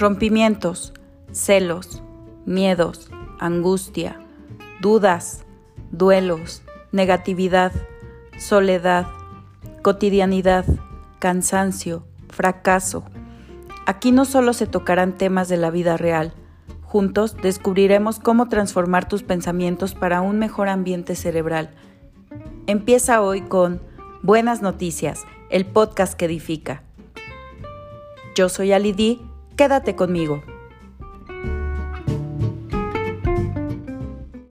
rompimientos, celos, miedos, angustia, dudas, duelos, negatividad, soledad, cotidianidad, cansancio, fracaso. Aquí no solo se tocarán temas de la vida real, juntos descubriremos cómo transformar tus pensamientos para un mejor ambiente cerebral. Empieza hoy con Buenas Noticias, el podcast que edifica. Yo soy Ali quédate conmigo.